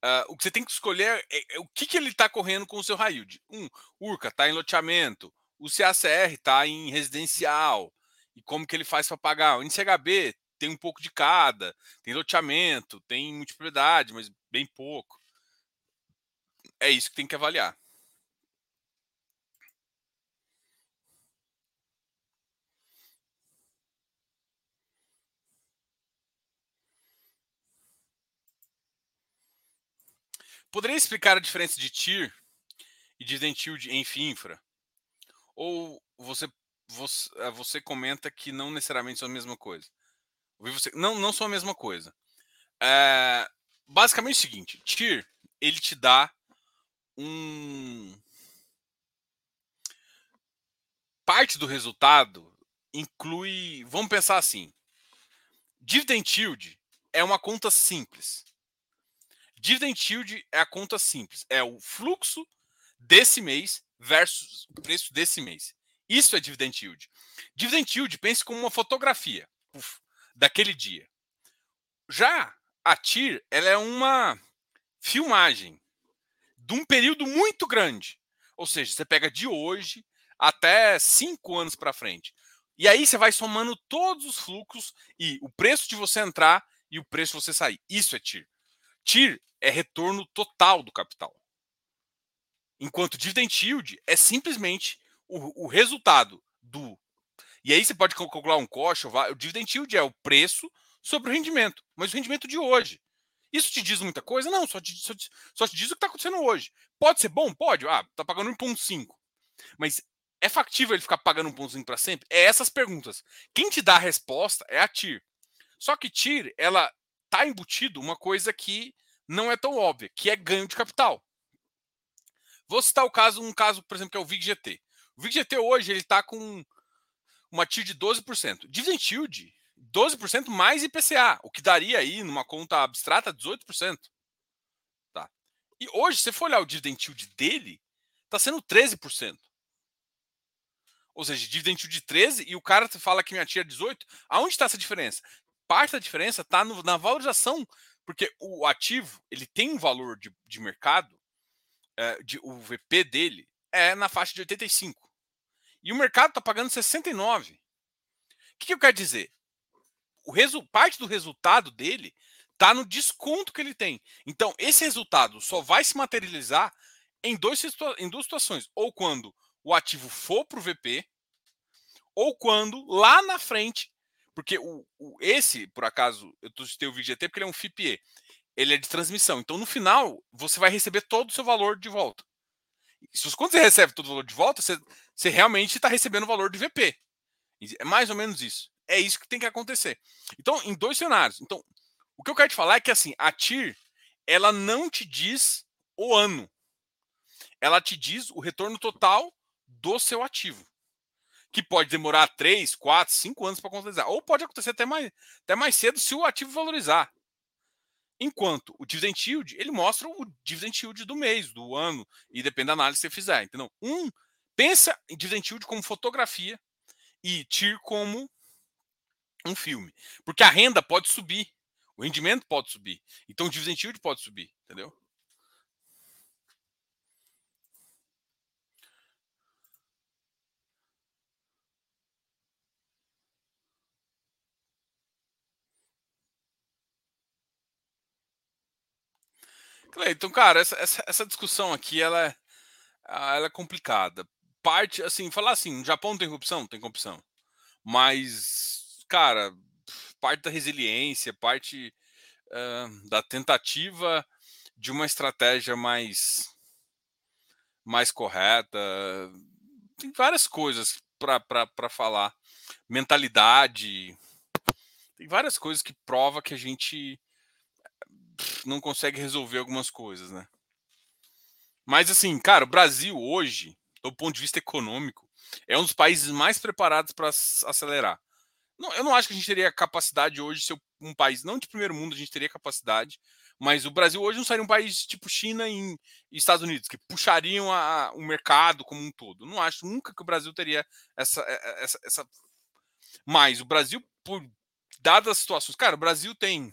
Uh, o que você tem que escolher é, é o que, que ele está correndo com o seu yield. Um, URCA está em loteamento, o CACR está em residencial, e como que ele faz para pagar. O NCHB tem um pouco de cada, tem loteamento, tem multipropriedade, mas bem pouco. É isso que tem que avaliar. Poderia explicar a diferença de TIR e dividend yield em FIINFRA? Ou você, você, eh, você comenta que não necessariamente são a mesma coisa? Você, não, não são a mesma coisa. É, basicamente é o seguinte: TIR ele te dá um. Parte do resultado inclui. Vamos pensar assim: dividend yield é uma conta simples. Dividend yield é a conta simples, é o fluxo desse mês versus o preço desse mês. Isso é dividend yield. Dividend yield pense como uma fotografia uf, daquele dia. Já a TIR, ela é uma filmagem de um período muito grande. Ou seja, você pega de hoje até cinco anos para frente. E aí você vai somando todos os fluxos e o preço de você entrar e o preço de você sair. Isso é TIR. TIR é retorno total do capital. Enquanto dividend yield é simplesmente o, o resultado do. E aí você pode calcular um cost, o dividend yield é o preço sobre o rendimento, mas o rendimento de hoje. Isso te diz muita coisa? Não, só te, só te, só te diz o que está acontecendo hoje. Pode ser bom? Pode. Ah, tá pagando 1,5. Mas é factível ele ficar pagando 1,5 para sempre? É essas perguntas. Quem te dá a resposta é a TIR. Só que TIR, ela tá embutido uma coisa que não é tão óbvia, que é ganho de capital. Vou citar o caso, um caso, por exemplo, que é o VIGGT. O VIGGT hoje ele está com uma TIR de 12%. Dividend yield, 12% mais IPCA, o que daria aí, numa conta abstrata, 18%. Tá? E hoje, se você for olhar o dividend yield dele, está sendo 13%. Ou seja, dividend yield de 13 e o cara fala que minha TIR é 18. Aonde está essa diferença? Parte da diferença está na valorização porque o ativo ele tem um valor de, de mercado, é, de, o VP dele é na faixa de 85. E o mercado está pagando 69. O que, que eu quero dizer? O resu, parte do resultado dele está no desconto que ele tem. Então, esse resultado só vai se materializar em, dois, em duas situações. Ou quando o ativo for para o VP, ou quando lá na frente porque o, o, esse, por acaso, eu citei o VGT porque ele é um FIPE. Ele é de transmissão. Então, no final, você vai receber todo o seu valor de volta. Se, quando você recebe todo o valor de volta, você, você realmente está recebendo o valor de VP. É mais ou menos isso. É isso que tem que acontecer. Então, em dois cenários. Então, o que eu quero te falar é que assim, a TIR, ela não te diz o ano. Ela te diz o retorno total do seu ativo. Que pode demorar 3, 4, 5 anos para concretizar. Ou pode acontecer até mais, até mais cedo se o ativo valorizar. Enquanto o dividend yield, ele mostra o dividend yield do mês, do ano, e depende da análise que você fizer. Entendeu? Um, pensa em dividend yield como fotografia e TIR como um filme. Porque a renda pode subir, o rendimento pode subir. Então o dividend yield pode subir, entendeu? Então, cara, essa, essa, essa, discussão aqui ela é, ela é complicada. Parte, assim, falar assim, no Japão tem corrupção? Tem corrupção. Mas, cara, parte da resiliência, parte uh, da tentativa de uma estratégia mais, mais correta. Tem várias coisas para falar. Mentalidade. Tem várias coisas que prova que a gente não consegue resolver algumas coisas, né? Mas assim, cara, o Brasil hoje, do ponto de vista econômico, é um dos países mais preparados para acelerar. Não, eu não acho que a gente teria capacidade hoje de ser um país, não de primeiro mundo, a gente teria capacidade, mas o Brasil hoje não seria um país tipo China e, Estados Unidos, que puxariam o mercado como um todo. Não acho nunca que o Brasil teria essa. essa, essa... Mas o Brasil, por dadas as situações. Cara, o Brasil tem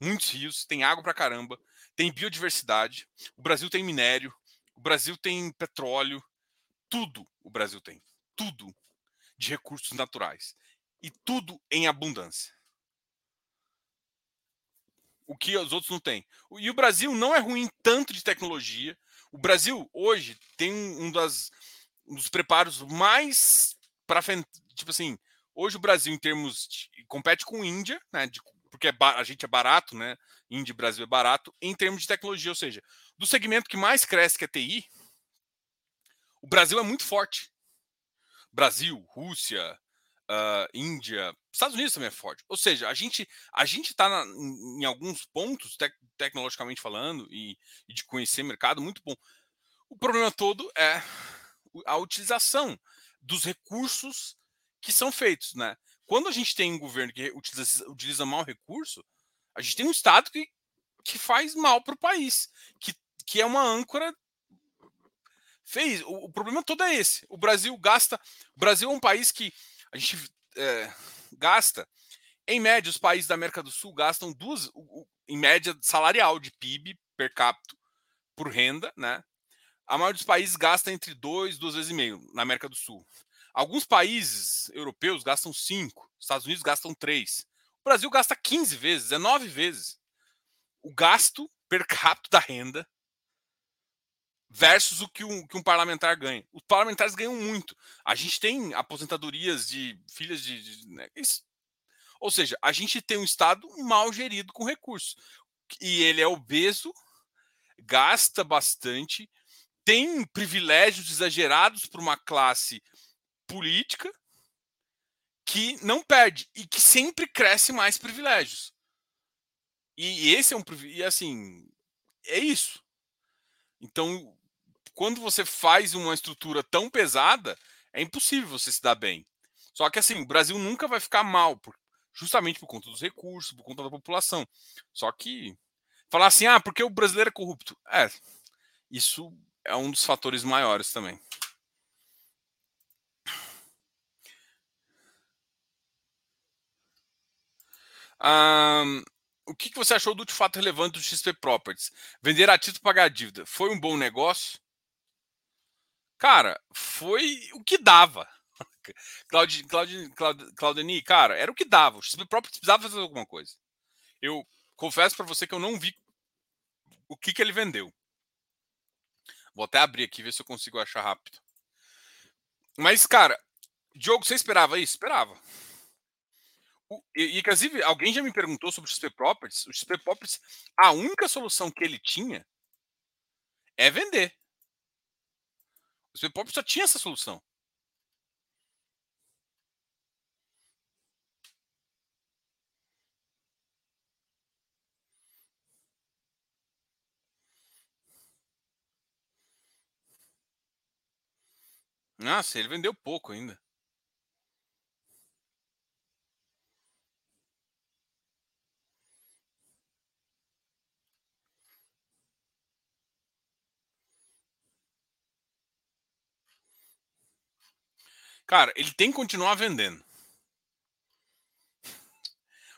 muitos rios, tem água pra caramba, tem biodiversidade, o Brasil tem minério, o Brasil tem petróleo, tudo o Brasil tem, tudo de recursos naturais e tudo em abundância. O que os outros não têm. E o Brasil não é ruim tanto de tecnologia. O Brasil hoje tem um, das, um dos preparos mais para. Tipo assim, hoje o Brasil, em termos. De, compete com a Índia, né, de porque é a gente é barato, né? Índia Brasil é barato, em termos de tecnologia. Ou seja, do segmento que mais cresce, que é TI, o Brasil é muito forte. Brasil, Rússia, uh, Índia, Estados Unidos também é forte. Ou seja, a gente a gente está em, em, alguns pontos, tec tecnologicamente falando, e, e de conhecer mercado, muito bom. O problema todo é a utilização dos recursos que são feitos, né? Quando a gente tem um governo que utiliza, utiliza mal recurso, a gente tem um Estado que, que faz mal para o país, que, que é uma âncora. Fez. O, o, problema todo é esse. O Brasil gasta. O Brasil é um país que a gente é, gasta. Em média, os países da América do Sul gastam duas, em média, salarial de PIB per capita por renda, né? A maioria dos países gasta entre dois, duas vezes e meio na América do Sul. Alguns países europeus gastam 5, Estados Unidos gastam 3. O Brasil gasta 15 vezes, é 9 vezes. O gasto per capita da renda versus o que um, que um parlamentar ganha. Os parlamentares ganham muito. A gente tem aposentadorias de filhas de. de né. Ou seja, a gente tem um Estado mal gerido com recursos. E ele é obeso, gasta bastante, tem privilégios exagerados para uma classe política que não perde e que sempre cresce mais privilégios. E esse é um e assim, é isso. Então, quando você faz uma estrutura tão pesada, é impossível você se dar bem. Só que assim, o Brasil nunca vai ficar mal, justamente por conta dos recursos, por conta da população. Só que falar assim, ah, porque o brasileiro é corrupto. É, isso é um dos fatores maiores também. Um, o que, que você achou do fato relevante do XP Properties? Vender a título pagar a dívida. Foi um bom negócio? Cara, foi o que dava. Claudini, Claudini, Claudini, cara, era o que dava. O XP Properties precisava fazer alguma coisa. Eu confesso para você que eu não vi o que, que ele vendeu. Vou até abrir aqui ver se eu consigo achar rápido. Mas, cara, Diogo, você esperava isso? Esperava. E, inclusive, alguém já me perguntou sobre o XP Properties. O XP Properties, a única solução que ele tinha é vender. O XP Properties só tinha essa solução. Nossa, ele vendeu pouco ainda. Cara, ele tem que continuar vendendo.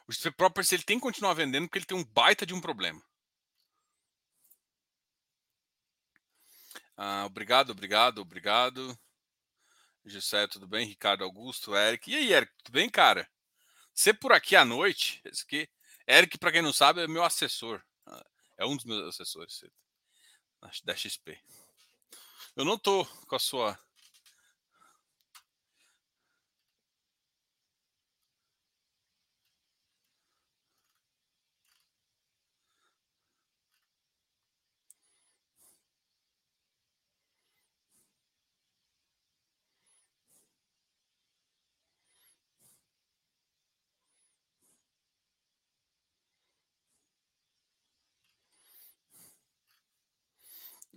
O XP Properties ele tem que continuar vendendo porque ele tem um baita de um problema. Ah, obrigado, obrigado, obrigado. José, tudo bem? Ricardo Augusto, Eric. E aí, Eric, tudo bem, cara? Você por aqui à noite, esse aqui, Eric, para quem não sabe, é meu assessor. Ah, é um dos meus assessores da XP. Eu não tô com a sua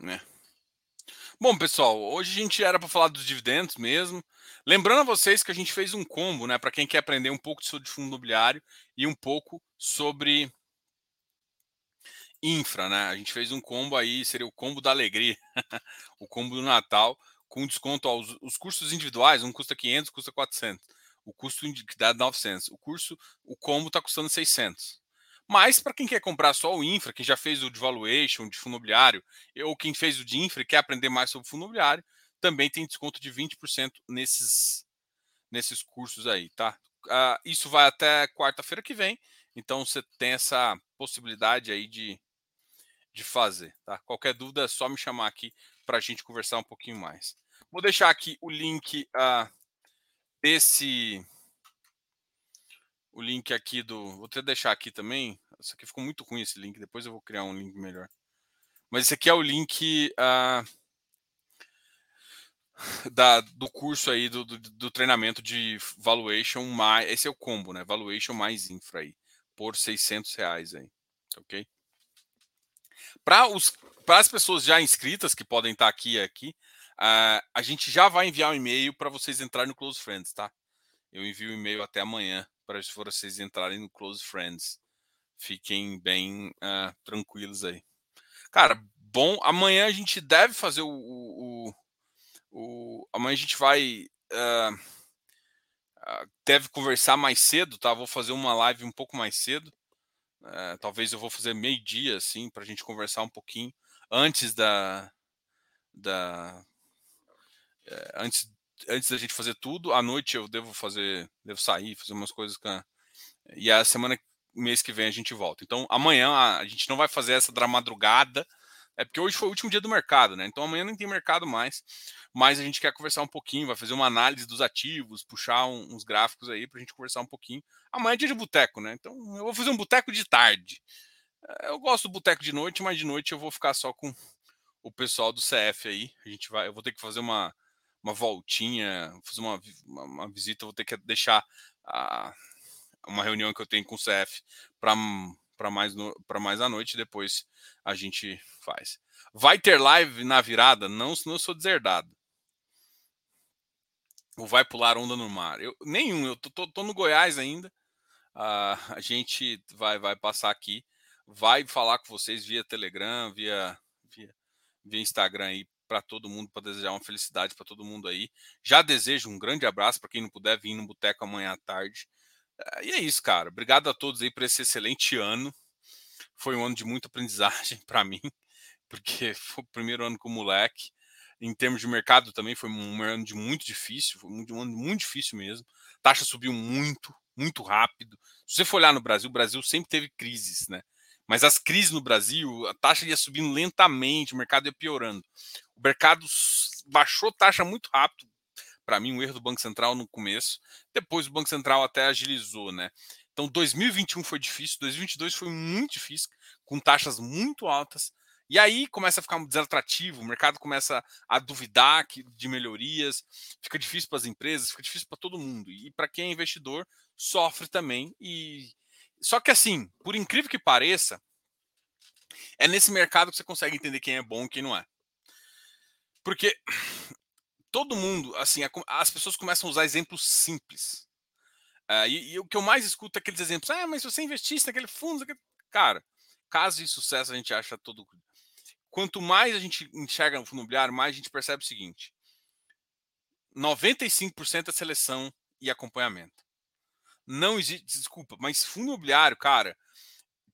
Né? Bom, pessoal, hoje a gente era para falar dos dividendos mesmo. Lembrando a vocês que a gente fez um combo, né, para quem quer aprender um pouco sobre fundo imobiliário e um pouco sobre infra, né? A gente fez um combo aí, seria o combo da alegria, o combo do Natal, com desconto aos os cursos individuais, um custa 500, custa 400. O custo que dá 900. O curso, o combo está custando 600. Mas para quem quer comprar só o infra, quem já fez o de valuation, de fundo imobiliário, ou quem fez o de infra e quer aprender mais sobre fundo imobiliário, também tem desconto de 20% nesses, nesses cursos aí, tá? Uh, isso vai até quarta-feira que vem, então você tem essa possibilidade aí de, de fazer, tá? Qualquer dúvida é só me chamar aqui para a gente conversar um pouquinho mais. Vou deixar aqui o link uh, desse o link aqui do. Vou até deixar aqui também. Isso aqui ficou muito ruim esse link. Depois eu vou criar um link melhor. Mas esse aqui é o link uh, da, do curso aí do, do, do, treinamento de valuation mais. Esse é o combo, né? Valuation mais infra aí. Por 600 reais aí. Ok? Para as pessoas já inscritas que podem estar aqui aqui, uh, a gente já vai enviar um e-mail para vocês entrarem no Close Friends, tá? Eu envio o e-mail até amanhã para vocês entrarem no Close Friends. Fiquem bem uh, tranquilos aí. Cara, bom. Amanhã a gente deve fazer o. o, o amanhã a gente vai. Uh, deve conversar mais cedo, tá? Vou fazer uma live um pouco mais cedo. Uh, talvez eu vou fazer meio-dia, assim, para a gente conversar um pouquinho antes da. da eh, antes antes da gente fazer tudo, à noite eu devo fazer, devo sair, fazer umas coisas a... e a semana mês que vem a gente volta. Então amanhã a gente não vai fazer essa da madrugada, é porque hoje foi o último dia do mercado, né? Então amanhã não tem mercado mais, mas a gente quer conversar um pouquinho, vai fazer uma análise dos ativos, puxar um, uns gráficos aí para a gente conversar um pouquinho. Amanhã é dia de boteco, né? Então eu vou fazer um boteco de tarde. Eu gosto do boteco de noite, mas de noite eu vou ficar só com o pessoal do CF aí. A gente vai, eu vou ter que fazer uma uma voltinha, fazer uma, uma, uma visita, vou ter que deixar a, uma reunião que eu tenho com o CF para mais, para mais à noite, depois a gente faz. Vai ter live na virada? Não, não sou deserdado. Ou vai pular onda no mar? Eu, nenhum, eu tô, tô, tô no Goiás ainda. Uh, a gente vai, vai passar aqui, vai falar com vocês via Telegram, via, via, via Instagram aí para todo mundo, para desejar uma felicidade para todo mundo aí. Já desejo um grande abraço para quem não puder vir no boteco amanhã à tarde. Eh, e é isso, cara. Obrigado a todos aí por esse excelente ano. Foi um ano de muita aprendizagem para mim, porque foi o primeiro ano com o moleque. Em termos de mercado também foi um ano de muito difícil, foi um ano muito difícil mesmo. A taxa subiu muito, muito rápido. Se você for olhar no Brasil, o Brasil sempre teve crises, né? Mas as crises no Brasil, a taxa ia subindo lentamente, o mercado ia piorando. O mercado baixou taxa muito rápido. Para mim, um erro do Banco Central no começo. Depois o Banco Central até agilizou, né? Então, 2021 foi difícil, 2022 foi muito difícil, com taxas muito altas. E aí começa a ficar desatrativo, o mercado começa a duvidar de melhorias, fica difícil para as empresas, fica difícil para todo mundo. E para quem é investidor, sofre também. E só que assim, por incrível que pareça, é nesse mercado que você consegue entender quem é bom e quem não é. Porque todo mundo, assim, as pessoas começam a usar exemplos simples. Uh, e, e, o que eu mais escuto é aqueles exemplos. Ah, mas se você investisse naquele fundo, cara, caso de sucesso a gente acha todo. Quanto mais a gente enxerga no fundo imobiliário, mais a gente percebe o seguinte: 95% é seleção e acompanhamento. Não existe, desculpa, mas fundo imobiliário, cara,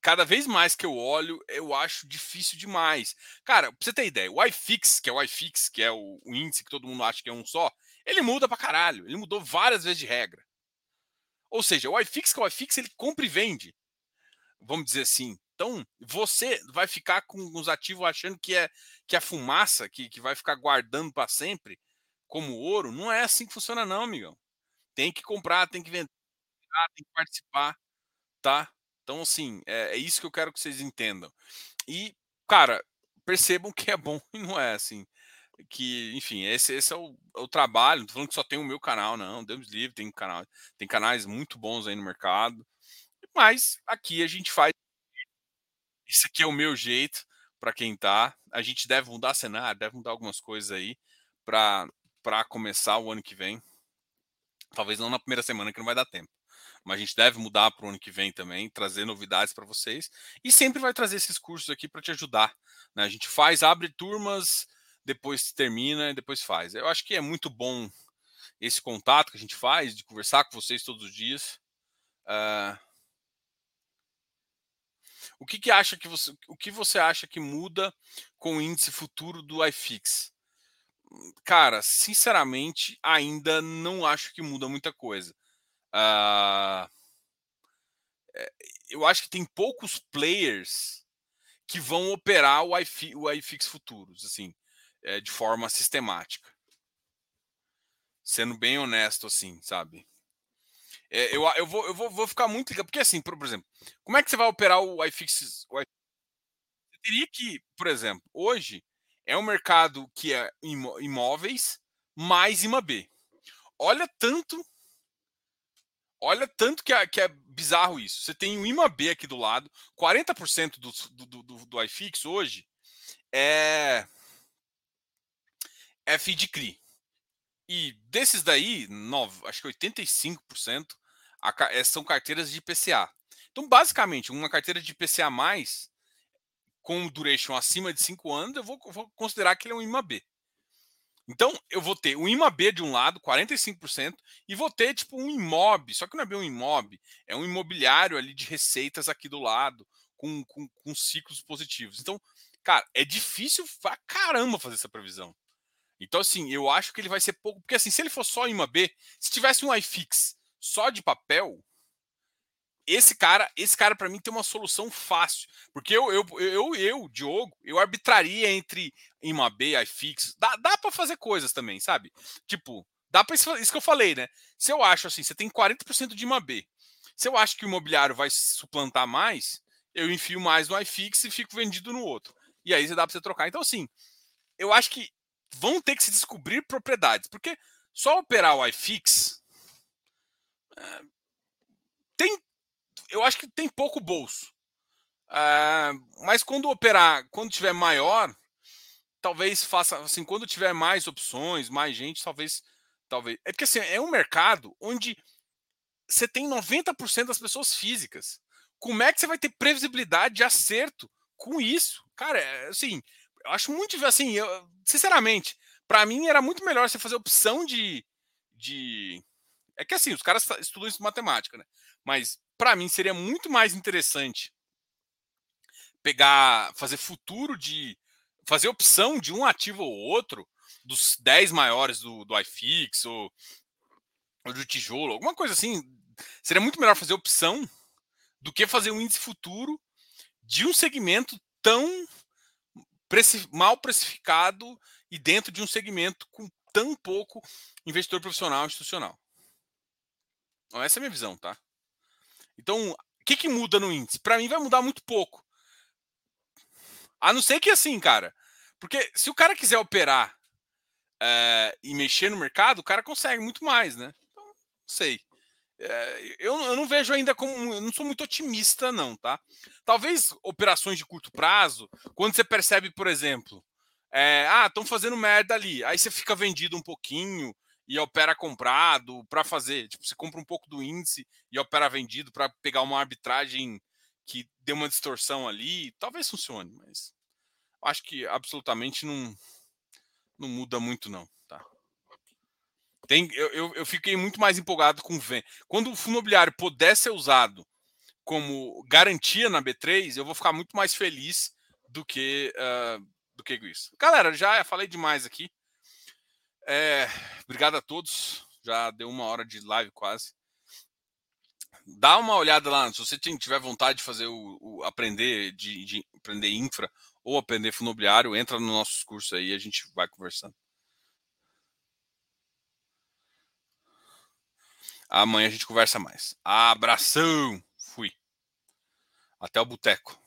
cada vez mais que eu olho, eu acho difícil demais. Cara, pra você ter ideia, o iFix, que é o iFix, que é o, o índice que todo mundo acha que é um só, ele muda pra caralho. Ele mudou várias vezes de regra. Ou seja, o iFix, que é o iFix, ele compra e vende. Vamos dizer assim. Então, você vai ficar com os ativos achando que é que é fumaça, que, que vai ficar guardando para sempre, como ouro. Não é assim que funciona, não, amigão. Tem que comprar, tem que vender, tem que participar, tá? Então, assim, é, é isso que eu quero que vocês entendam. E, cara, percebam que é bom e não é assim que, enfim, esse, esse é, o, é o trabalho. Não tô falando que só tem o meu canal, não. Deus livre, tem canal, tem canais muito bons aí no mercado. Mas aqui a gente faz. Isso aqui é o meu jeito para quem tá. A gente deve mudar cenário, deve mudar algumas coisas aí para começar o ano que vem. Talvez não na primeira semana, que não vai dar tempo. Mas a gente deve mudar para o ano que vem também, trazer novidades para vocês. E sempre vai trazer esses cursos aqui para te ajudar. Né? A gente faz, abre turmas depois termina e depois faz. Eu acho que é muito bom esse contato que a gente faz, de conversar com vocês todos os dias. Uh, o que, que acha que você, o que você acha que muda com o índice futuro do iFix? Cara, sinceramente, ainda não acho que muda muita coisa. Uh, eu acho que tem poucos players que vão operar o, iFi, o iFix futuros, assim é, de forma sistemática. Sendo bem honesto, assim, sabe? É, eu, eu, vou, eu vou, vou ficar muito ligado, porque assim, por exemplo, como é que você vai operar o iFix? O iFix? Você teria que, por exemplo, hoje é um mercado que é imóveis mais IMAB. Olha tanto Olha tanto que é, que é bizarro isso. Você tem o IMAB aqui do lado, 40% do, do, do, do iFix hoje é é CRI. E desses daí, nove, acho que 85% a, é, são carteiras de IPCA. Então, basicamente, uma carteira de IPCA mais com duration acima de 5 anos, eu vou, vou, considerar que ele é um IMAB. Então, eu vou ter um IMAB de um lado, 45%, e vou ter tipo um IMOB, só que não é bem um IMOB, é um imobiliário ali de receitas aqui do lado, com, com, com ciclos positivos. Então, cara, é difícil pra caramba fazer essa previsão. Então, assim, eu acho que ele vai ser pouco. Porque, assim, se ele for só uma B, se tivesse um iFix só de papel, esse cara, esse cara para mim tem uma solução fácil. Porque eu, eu, eu, eu Diogo, eu arbitraria entre uma B, iFix. Dá, dá para fazer coisas também, sabe? Tipo, dá para isso, isso que eu falei, né? Se eu acho assim, você tem 40% de uma B. Se eu acho que o imobiliário vai suplantar mais, eu enfio mais no iFix e fico vendido no outro. E aí dá para você trocar. Então, assim, eu acho que vão ter que se descobrir propriedades, porque só operar o iFix é, tem, eu acho que tem pouco bolso. É, mas quando operar, quando tiver maior, talvez faça assim, quando tiver mais opções, mais gente, talvez, talvez. É porque assim, é um mercado onde você tem 90% das pessoas físicas. Como é que você vai ter previsibilidade de acerto com isso? Cara, é, assim, eu acho muito assim, eu, sinceramente, para mim era muito melhor você fazer opção de, de é que assim, os caras estudam isso em matemática, né? Mas para mim seria muito mais interessante pegar, fazer futuro de fazer opção de um ativo ou outro dos 10 maiores do, do iFix ou, ou do tijolo, alguma coisa assim. Seria muito melhor fazer opção do que fazer um índice futuro de um segmento tão mal precificado e dentro de um segmento com tão pouco investidor profissional institucional. Então, essa é a minha visão, tá? Então, o que, que muda no índice? Para mim, vai mudar muito pouco. A não ser que assim, cara. Porque se o cara quiser operar é, e mexer no mercado, o cara consegue muito mais, né? Então, não sei. É, eu, eu, não vejo ainda como. Eu não sou muito otimista, não, tá? Talvez operações de curto prazo, quando você percebe, por exemplo, é, ah, estão fazendo merda ali, aí você fica vendido um pouquinho e opera comprado para fazer. Tipo, você compra um pouco do índice e opera vendido para pegar uma arbitragem que dê uma distorção ali. Talvez funcione, mas acho que absolutamente não, não muda muito, não. Tá? Tem, eu, eu, eu fiquei muito mais empolgado com o VEN. Quando o fundo imobiliário puder ser usado como garantia na B3, eu vou ficar muito mais feliz do que, uh, do que isso. Galera, já falei demais aqui. É, obrigado a todos. Já deu uma hora de live quase. Dá uma olhada lá, se você tiver vontade de fazer o, o aprender de, de, aprender infra ou aprender fundo imobiliário, entra no nosso curso aí e a gente vai conversando. Amanhã a gente conversa mais. Abração! Fui. Até o boteco.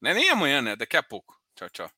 Não é nem amanhã, né? Daqui a pouco. Tchau, tchau.